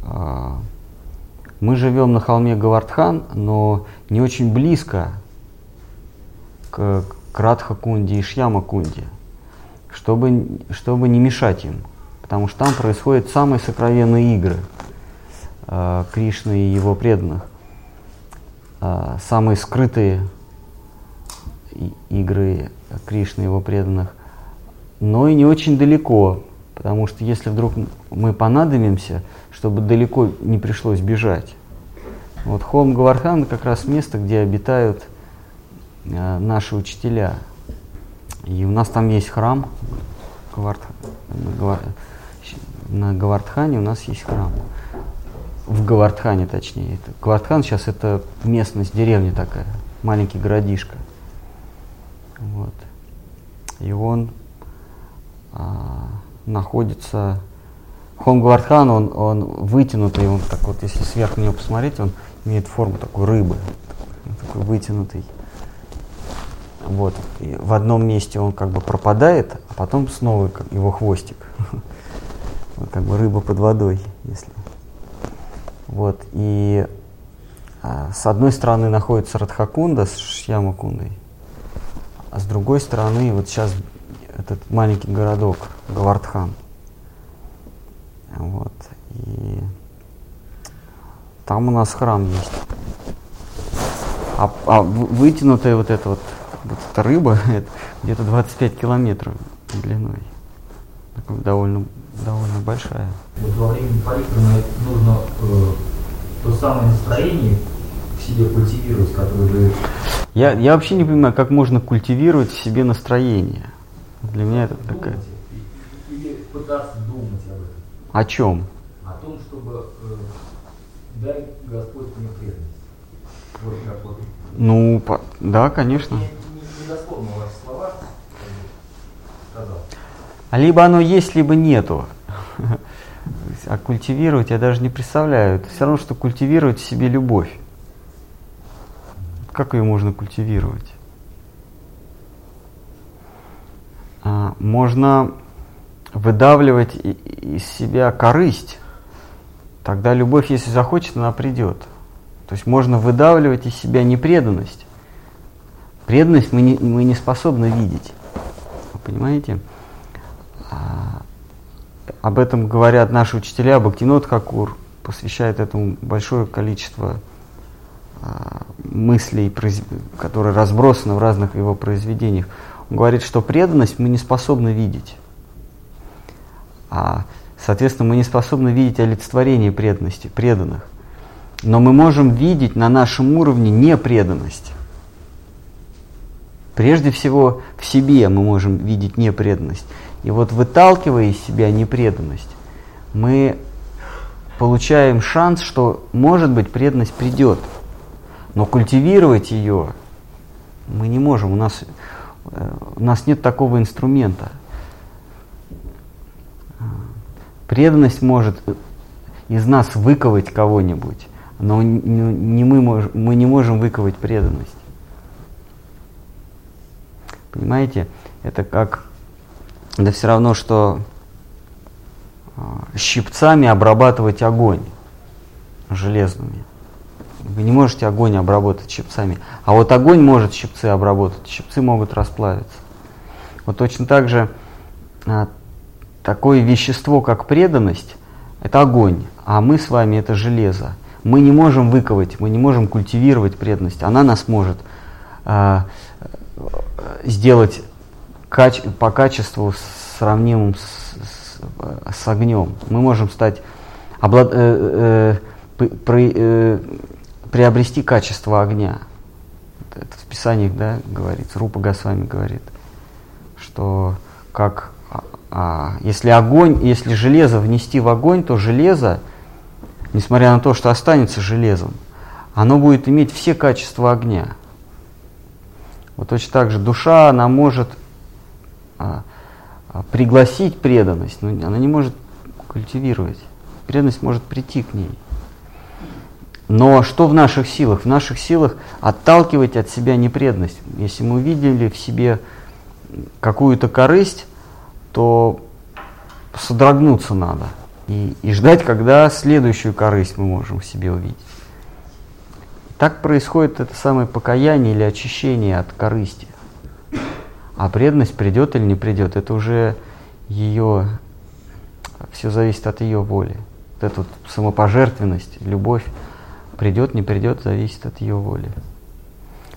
а, мы живем на холме Гавардхан, но не очень близко к, к Радха-кунде и Шьяма-кунде, чтобы, чтобы не мешать им, потому что там происходят самые сокровенные игры а, Кришны и его преданных, а, самые скрытые игры Кришны и его преданных, но и не очень далеко, потому что если вдруг мы понадобимся, чтобы далеко не пришлось бежать. Вот холм Гавардхан как раз место, где обитают э, наши учителя. И у нас там есть храм Гавар- щ- на Гавардхане у нас есть храм. В Гавардхане, точнее. Это, Гавардхан сейчас это местность, деревня такая, маленький городишко. Вот. И он а, находится... Холм Гавардхан, он, он вытянутый, он так вот, если сверху на него посмотреть, он имеет форму такой рыбы, такой вытянутый. Вот. И в одном месте он как бы пропадает, а потом снова его хвостик. <laughs> Вот как бы рыба под водой, если. Вот. И а, с одной стороны находится Радхакунда с Шьямакундой, а с другой стороны вот сейчас этот маленький городок Гавардхан. Вот. И там у нас храм есть. А, а вытянутая вот эта вот, вот эта рыба, <laughs> это где-то 25 километров длиной. Такой довольно, довольно большая. Вот во время парикрамы нужно э, то самое настроение в себе культивировать, которое дает Я, я вообще не понимаю, как можно культивировать в себе настроение. Для меня это такая... думать или пытаться думать об этом. О чем? О том, чтобы э, дай Господь мне преданность. Вот как вот. Ну, по- да, конечно. Дословно ваши слова сказал. Либо оно есть, либо нету. <laughs> А культивировать я даже не представляю. Это все равно, что культивировать в себе любовь. Как ее можно культивировать? А, можно выдавливать из себя корысть. Тогда любовь, если захочет, она придет. То есть можно выдавливать из себя непреданность. Преданность мы не, мы не способны видеть. Вы понимаете? А, об этом говорят наши учителя, Бхактинот Хакур посвящает этому большое количество а, мыслей, которые разбросаны в разных его произведениях. Он говорит, что преданность мы не способны видеть. А, соответственно, мы не способны видеть олицетворение преданности, преданных. Но мы можем видеть на нашем уровне непреданность. Прежде всего, в себе мы можем видеть непреданность. И вот выталкивая из себя непреданность, мы получаем шанс, что, может быть, преданность придет. Но культивировать ее мы не можем. У нас, э, у нас нет такого инструмента. Преданность может из нас выковать кого-нибудь, но не мы, мы не можем выковать преданность. Понимаете? Это как это все равно, что а, щипцами обрабатывать огонь железными. Вы не можете огонь обработать щипцами. А вот огонь может щипцы обработать, щипцы могут расплавиться. Вот точно так же а, такое вещество, как преданность, это огонь, а мы с вами это железо. Мы не можем выковать, мы не можем культивировать преданность. Она нас может а, сделать каче, по качеству сравнимым с, с, с огнем. Мы можем стать облад, э, э, при, э, приобрести качество огня. Это в Писаниях да, говорится, Рупа Госвами говорит, что как а, а, если огонь, если железо внести в огонь, то железо, несмотря на то, что останется железом, оно будет иметь все качества огня. Вот точно так же душа, она может а, а, пригласить преданность, но она не может культивировать. Преданность может прийти к ней. Но что в наших силах? В наших силах отталкивать от себя непреданность. Если мы увидели в себе какую-то корысть, то содрогнуться надо. И, и ждать, когда следующую корысть мы можем в себе увидеть. Так происходит это самое покаяние или очищение от корысти. А преданность придет или не придет, это уже ее, все зависит от ее воли. Вот эта вот самопожертвенность, любовь, придет, не придет, зависит от ее воли.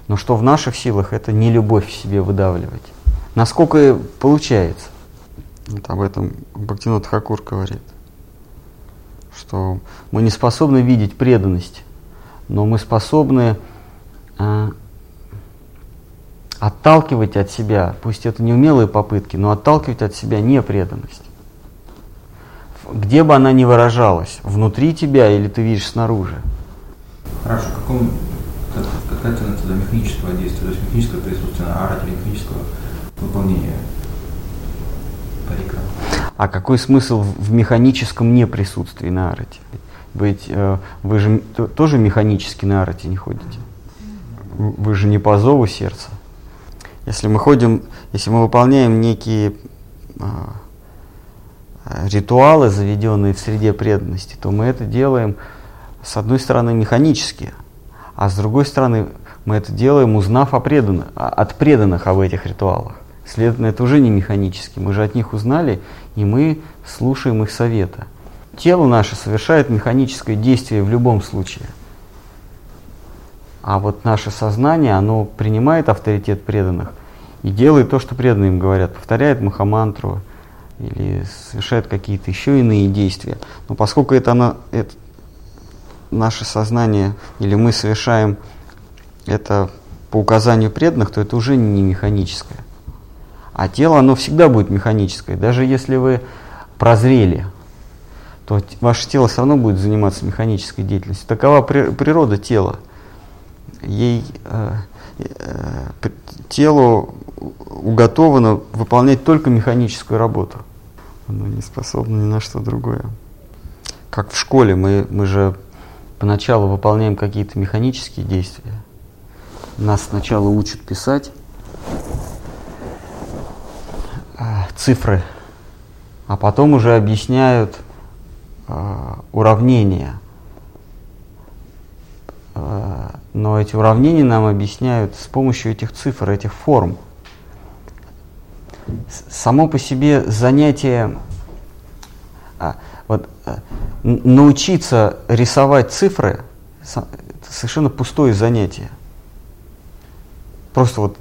Но что в наших силах, это не любовь в себе выдавливать. Насколько получается. Вот об этом Бхактинот Хакур говорит, что мы не способны видеть преданность но мы способны э, отталкивать от себя, пусть это неумелые попытки, но отталкивать от себя непреданность. Где бы она ни выражалась, внутри тебя или ты видишь снаружи. Хорошо, каком, какая цена тогда механического действия, то есть механического присутствия на арате, механического выполнения парика? А какой смысл в механическом неприсутствии на арате? Ведь э, вы же тоже механически на арате не ходите. Вы же не по зову сердца. Если мы ходим, если мы выполняем некие э, ритуалы, заведенные в среде преданности, то мы это делаем, с одной стороны, механически, а с другой стороны, мы это делаем, узнав о преданных, от преданных об этих ритуалах. Следовательно, это уже не механически. Мы же от них узнали, и мы слушаем их совета тело наше совершает механическое действие в любом случае. А вот наше сознание, оно принимает авторитет преданных и делает то, что преданные им говорят, повторяет махамантру или совершает какие-то еще иные действия. Но поскольку это, оно, это наше сознание или мы совершаем это по указанию преданных, то это уже не механическое. А тело, оно всегда будет механическое. Даже если вы прозрели, то ваше тело все равно будет заниматься механической деятельностью. Такова при, природа тела. Ей э, э, телу уготовано выполнять только механическую работу. Оно не способно ни на что другое. как в школе, мы, мы же поначалу выполняем какие-то механические действия. Нас сначала учат писать а, цифры, а потом уже объясняют уравнения. А, но эти уравнения нам объясняют с помощью этих цифр, этих форм. Само по себе занятие, а, вот, научиться рисовать цифры, это совершенно пустое занятие. Просто вот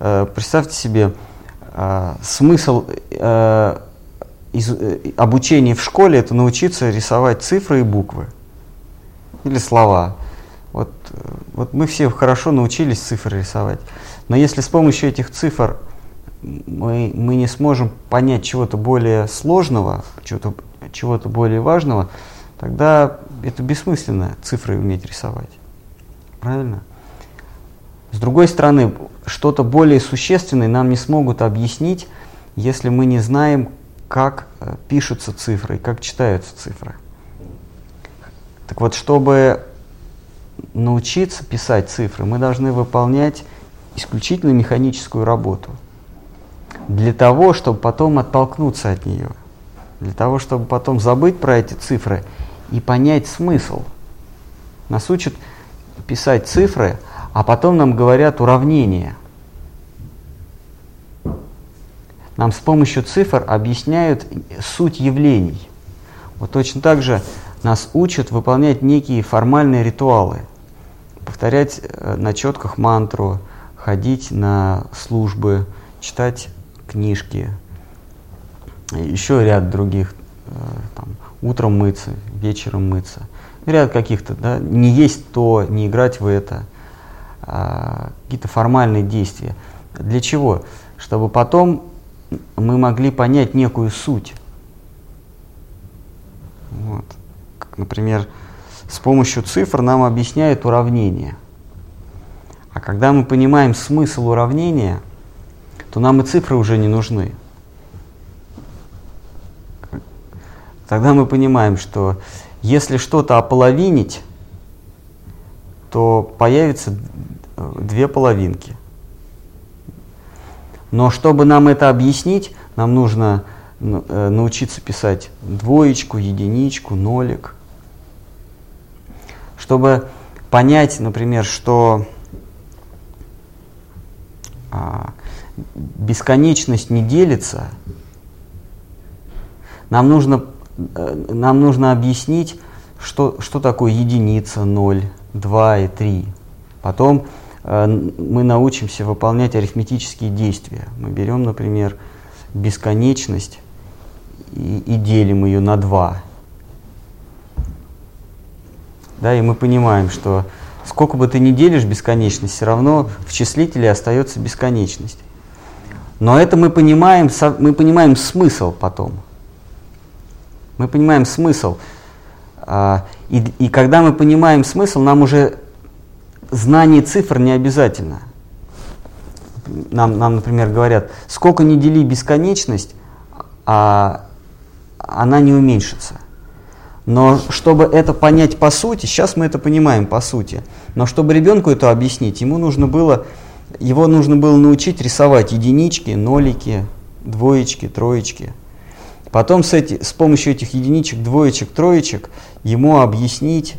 э, представьте себе, э, смысл э, из, э, обучения в школе это научиться рисовать цифры и буквы или слова. Вот, вот мы все хорошо научились цифры рисовать. Но если с помощью этих цифр мы, мы не сможем понять чего-то более сложного, чего-то чего более важного, тогда это бессмысленно цифры уметь рисовать. Правильно? С другой стороны, что-то более существенное нам не смогут объяснить, если мы не знаем, как э, пишутся цифры как читаются цифры. Так вот, чтобы научиться писать цифры, мы должны выполнять исключительно механическую работу. Для того, чтобы потом оттолкнуться от нее. Для того, чтобы потом забыть про эти цифры и понять смысл. Нас учат писать цифры, а потом нам говорят уравнения. Нам с помощью цифр объясняют суть явлений. Вот точно так же нас учат выполнять некие формальные ритуалы, повторять э, на четках мантру, ходить на службы, читать книжки, еще ряд других, э, там, утром мыться, вечером мыться, ряд каких-то, да, не есть то, не играть в это – а, какие-то формальные действия. Для чего? Чтобы потом мы могли понять некую суть. Вот. Как, например, с помощью цифр нам объясняют уравнение. А когда мы понимаем смысл уравнения, то нам и цифры уже не нужны. Тогда мы понимаем, что если что-то ополовинить, то появится две половинки. Но чтобы нам это объяснить, нам нужно э, научиться писать двоечку, единичку, нолик. Чтобы понять, например, что а, бесконечность не делится, нам нужно, э, нам нужно объяснить, что, что такое единица, ноль, два и три. Потом мы научимся выполнять арифметические действия. Мы берем, например, бесконечность и, и делим ее на 2. Да, и мы понимаем, что сколько бы ты ни делишь бесконечность, все равно в числителе остается бесконечность. Но это мы понимаем, мы понимаем смысл потом. Мы понимаем смысл. А, и, и когда мы понимаем смысл, нам уже знание цифр не обязательно. Нам, нам, например, говорят, сколько не дели бесконечность, а она не уменьшится. Но чтобы это понять по сути, сейчас мы это понимаем по сути, но чтобы ребенку это объяснить, ему нужно было, его нужно было научить рисовать единички, нолики, двоечки, троечки. Потом с, эти, с помощью этих единичек, двоечек, троечек ему объяснить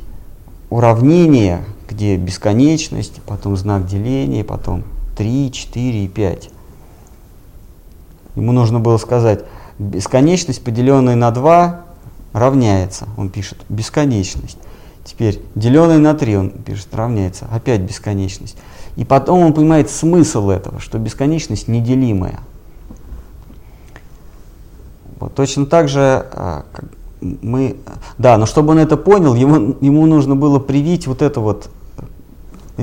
уравнение, где бесконечность, потом знак деления, потом 3, 4 и 5. Ему нужно было сказать, бесконечность, поделенная на 2, равняется. Он пишет бесконечность. Теперь деленный на 3, он пишет, равняется. Опять бесконечность. И потом он понимает смысл этого, что бесконечность неделимая. Вот точно так же а, мы, да, но чтобы он это понял, ему, ему нужно было привить вот это вот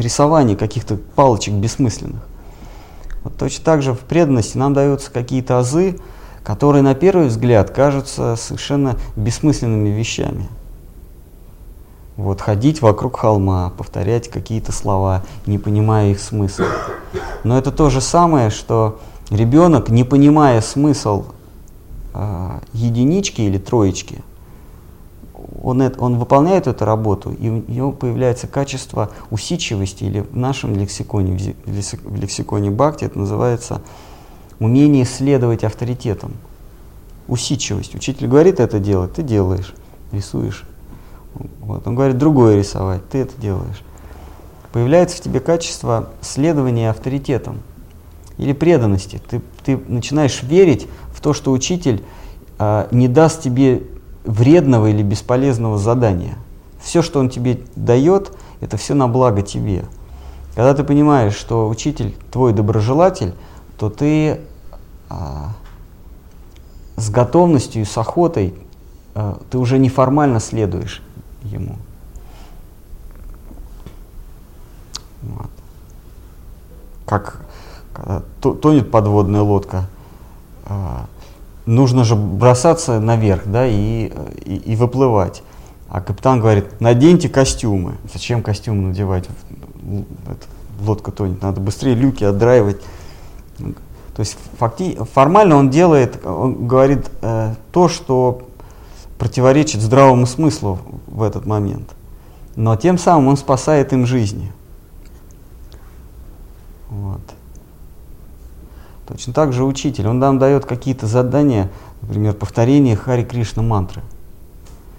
рисование каких-то палочек бессмысленных. Вот точно так же в преданности нам даются какие-то азы, которые на первый взгляд кажутся совершенно бессмысленными вещами. Вот ходить вокруг холма, повторять какие-то слова, не понимая их смысла. Но это то же самое, что ребенок, не понимая смысл э, единички или троечки, он, это, он выполняет эту работу, и у него появляется качество усидчивости, или в нашем лексиконе, в лексик- в лексиконе Бхакти это называется умение следовать авторитетам. Усидчивость. Учитель говорит это делать, ты делаешь, рисуешь. Вот. Он говорит другое рисовать, ты это делаешь. Появляется в тебе качество следования авторитетам или преданности. Ты, ты начинаешь верить в то, что учитель а, не даст тебе вредного или бесполезного задания. Все, что он тебе дает, это все на благо тебе. Когда ты понимаешь, что учитель твой доброжелатель, то ты а, с готовностью и с охотой, а, ты уже неформально следуешь ему. Вот. Как когда тонет подводная лодка, а, нужно же бросаться наверх, да, и, и, и выплывать. А капитан говорит, наденьте костюмы. Зачем костюмы надевать? Лодка тонет, надо быстрее люки отдраивать. То есть факти, формально он делает, он говорит э, то, что противоречит здравому смыслу в этот момент. Но тем самым он спасает им жизни. Вот. Точно так же учитель, он нам дает какие-то задания, например, повторение Хари Кришна мантры.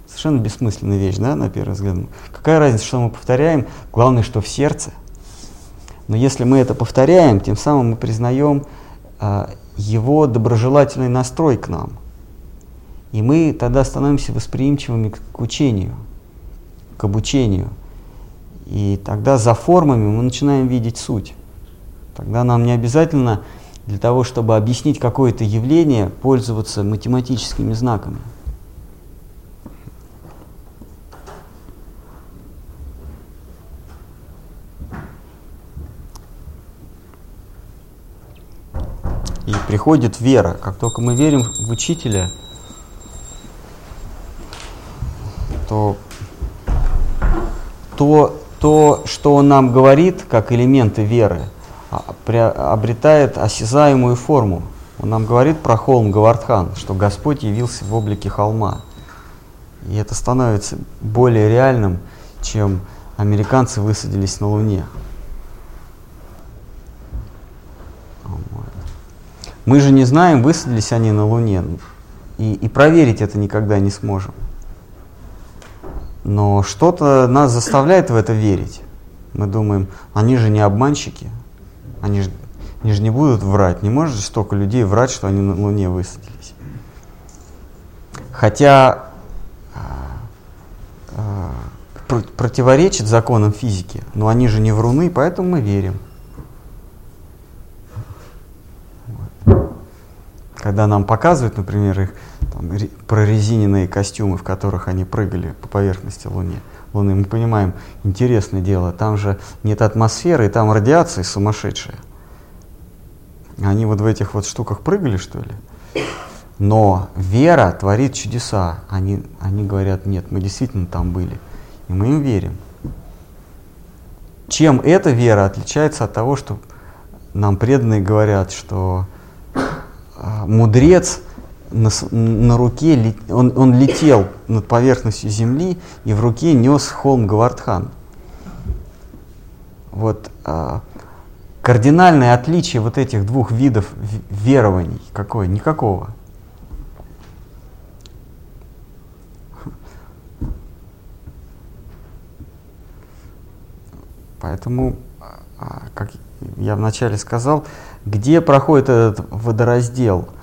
Совершенно бессмысленная вещь, да, на первый взгляд. Какая разница, что мы повторяем, главное, что в сердце. Но если мы это повторяем, тем самым мы признаем а, его доброжелательный настрой к нам. И мы тогда становимся восприимчивыми к, к учению, к обучению. И тогда за формами мы начинаем видеть суть. Тогда нам не обязательно для того, чтобы объяснить какое-то явление, пользоваться математическими знаками. И приходит вера. Как только мы верим в учителя, то то, то, что он нам говорит, как элементы веры – обретает осязаемую форму. Он нам говорит про холм Гавардхан, что Господь явился в облике холма. И это становится более реальным, чем американцы высадились на Луне. Мы же не знаем, высадились они на Луне, и, и проверить это никогда не сможем. Но что-то нас заставляет в это верить. Мы думаем, они же не обманщики, они же, они же не будут врать. Не может столько людей врать, что они на Луне высадились. Хотя э, э, противоречит законам физики, но они же не вруны, поэтому мы верим. Когда нам показывают, например, их там, прорезиненные костюмы, в которых они прыгали по поверхности Луны, Луны, мы понимаем, интересное дело, там же нет атмосферы, и там радиация сумасшедшая. Они вот в этих вот штуках прыгали, что ли? Но вера творит чудеса. Они, они говорят, нет, мы действительно там были. И мы им верим. Чем эта вера отличается от того, что нам преданные говорят, что э, мудрец на, на руке, он, он летел над поверхностью земли и в руке нес холм Гавардхан. Вот а, кардинальное отличие вот этих двух видов верований какое? Никакого. Поэтому, а, как я вначале сказал, где проходит этот водораздел –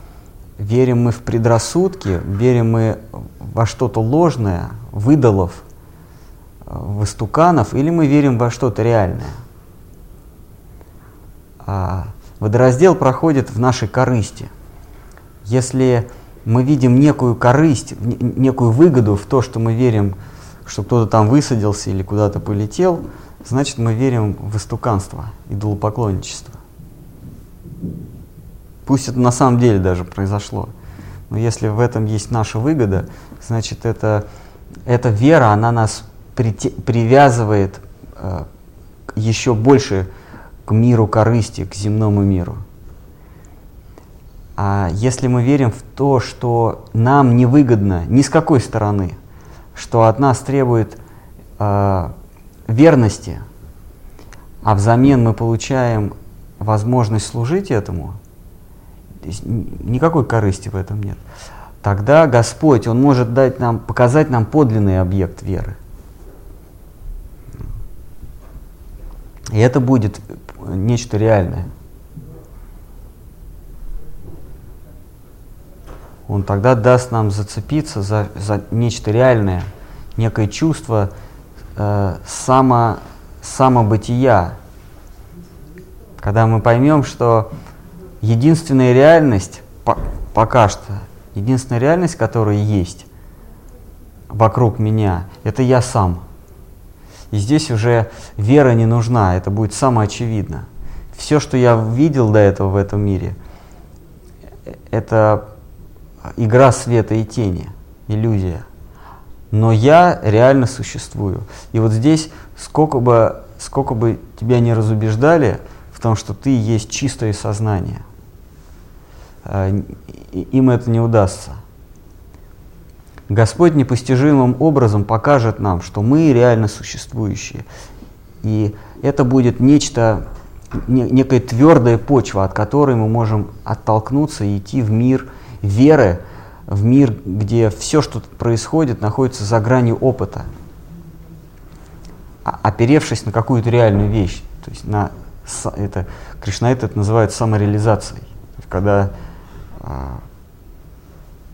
верим мы в предрассудки, верим мы во что-то ложное, выдалов, в истуканов, или мы верим во что-то реальное. А водораздел проходит в нашей корысти. Если мы видим некую корысть, некую выгоду в то, что мы верим, что кто-то там высадился или куда-то полетел, значит мы верим в истуканство, идолопоклонничество. Пусть это на самом деле даже произошло. Но если в этом есть наша выгода, значит это, эта вера, она нас прити, привязывает э, еще больше к миру корысти, к земному миру. А если мы верим в то, что нам невыгодно ни с какой стороны, что от нас требует э, верности, а взамен мы получаем возможность служить этому, никакой корысти в этом нет, тогда Господь, Он может дать нам, показать нам подлинный объект веры. И это будет нечто реальное. Он тогда даст нам зацепиться за, за нечто реальное, некое чувство э, само, самобытия. Когда мы поймем, что единственная реальность по, пока что, единственная реальность, которая есть вокруг меня, это я сам. И здесь уже вера не нужна, это будет самоочевидно. Все, что я видел до этого в этом мире, это игра света и тени, иллюзия. Но я реально существую. И вот здесь, сколько бы, сколько бы тебя не разубеждали в том, что ты есть чистое сознание, э, им это не удастся. Господь непостижимым образом покажет нам, что мы реально существующие. И это будет нечто, некая твердая почва, от которой мы можем оттолкнуться и идти в мир веры, в мир, где все, что происходит, находится за гранью опыта, а, оперевшись на какую-то реальную вещь. То есть на это, Кришнаит это называют самореализацией. Когда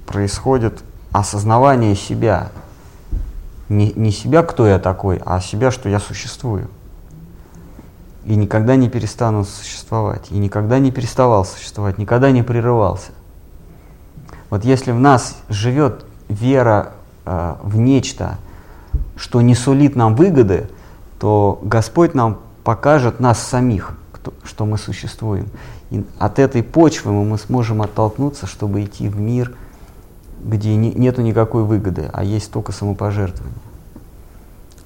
происходит осознавание себя. Не, не себя, кто я такой, а себя, что я существую. И никогда не перестану существовать. И никогда не переставал существовать, никогда не прерывался. Вот если в нас живет вера э, в нечто, что не сулит нам выгоды, то Господь нам покажет нас самих, кто, что мы существуем. И от этой почвы мы сможем оттолкнуться, чтобы идти в мир, где не, нету никакой выгоды, а есть только самопожертвование.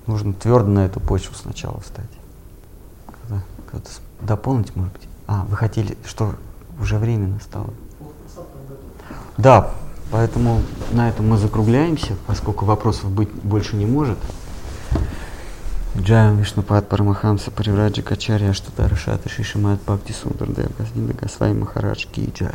Нужно твердо на эту почву сначала встать. Когда, когда дополнить, может быть? А, вы хотели, что уже время настало? Да, поэтому на этом мы закругляемся, поскольку вопросов быть больше не может. Джаям Вишнупад Парамахамса Паривраджа Качарья Аштатара Шата Шишимат Бхакти Сундар Дев Газнинда Гасвай Махарадж Ки Джай.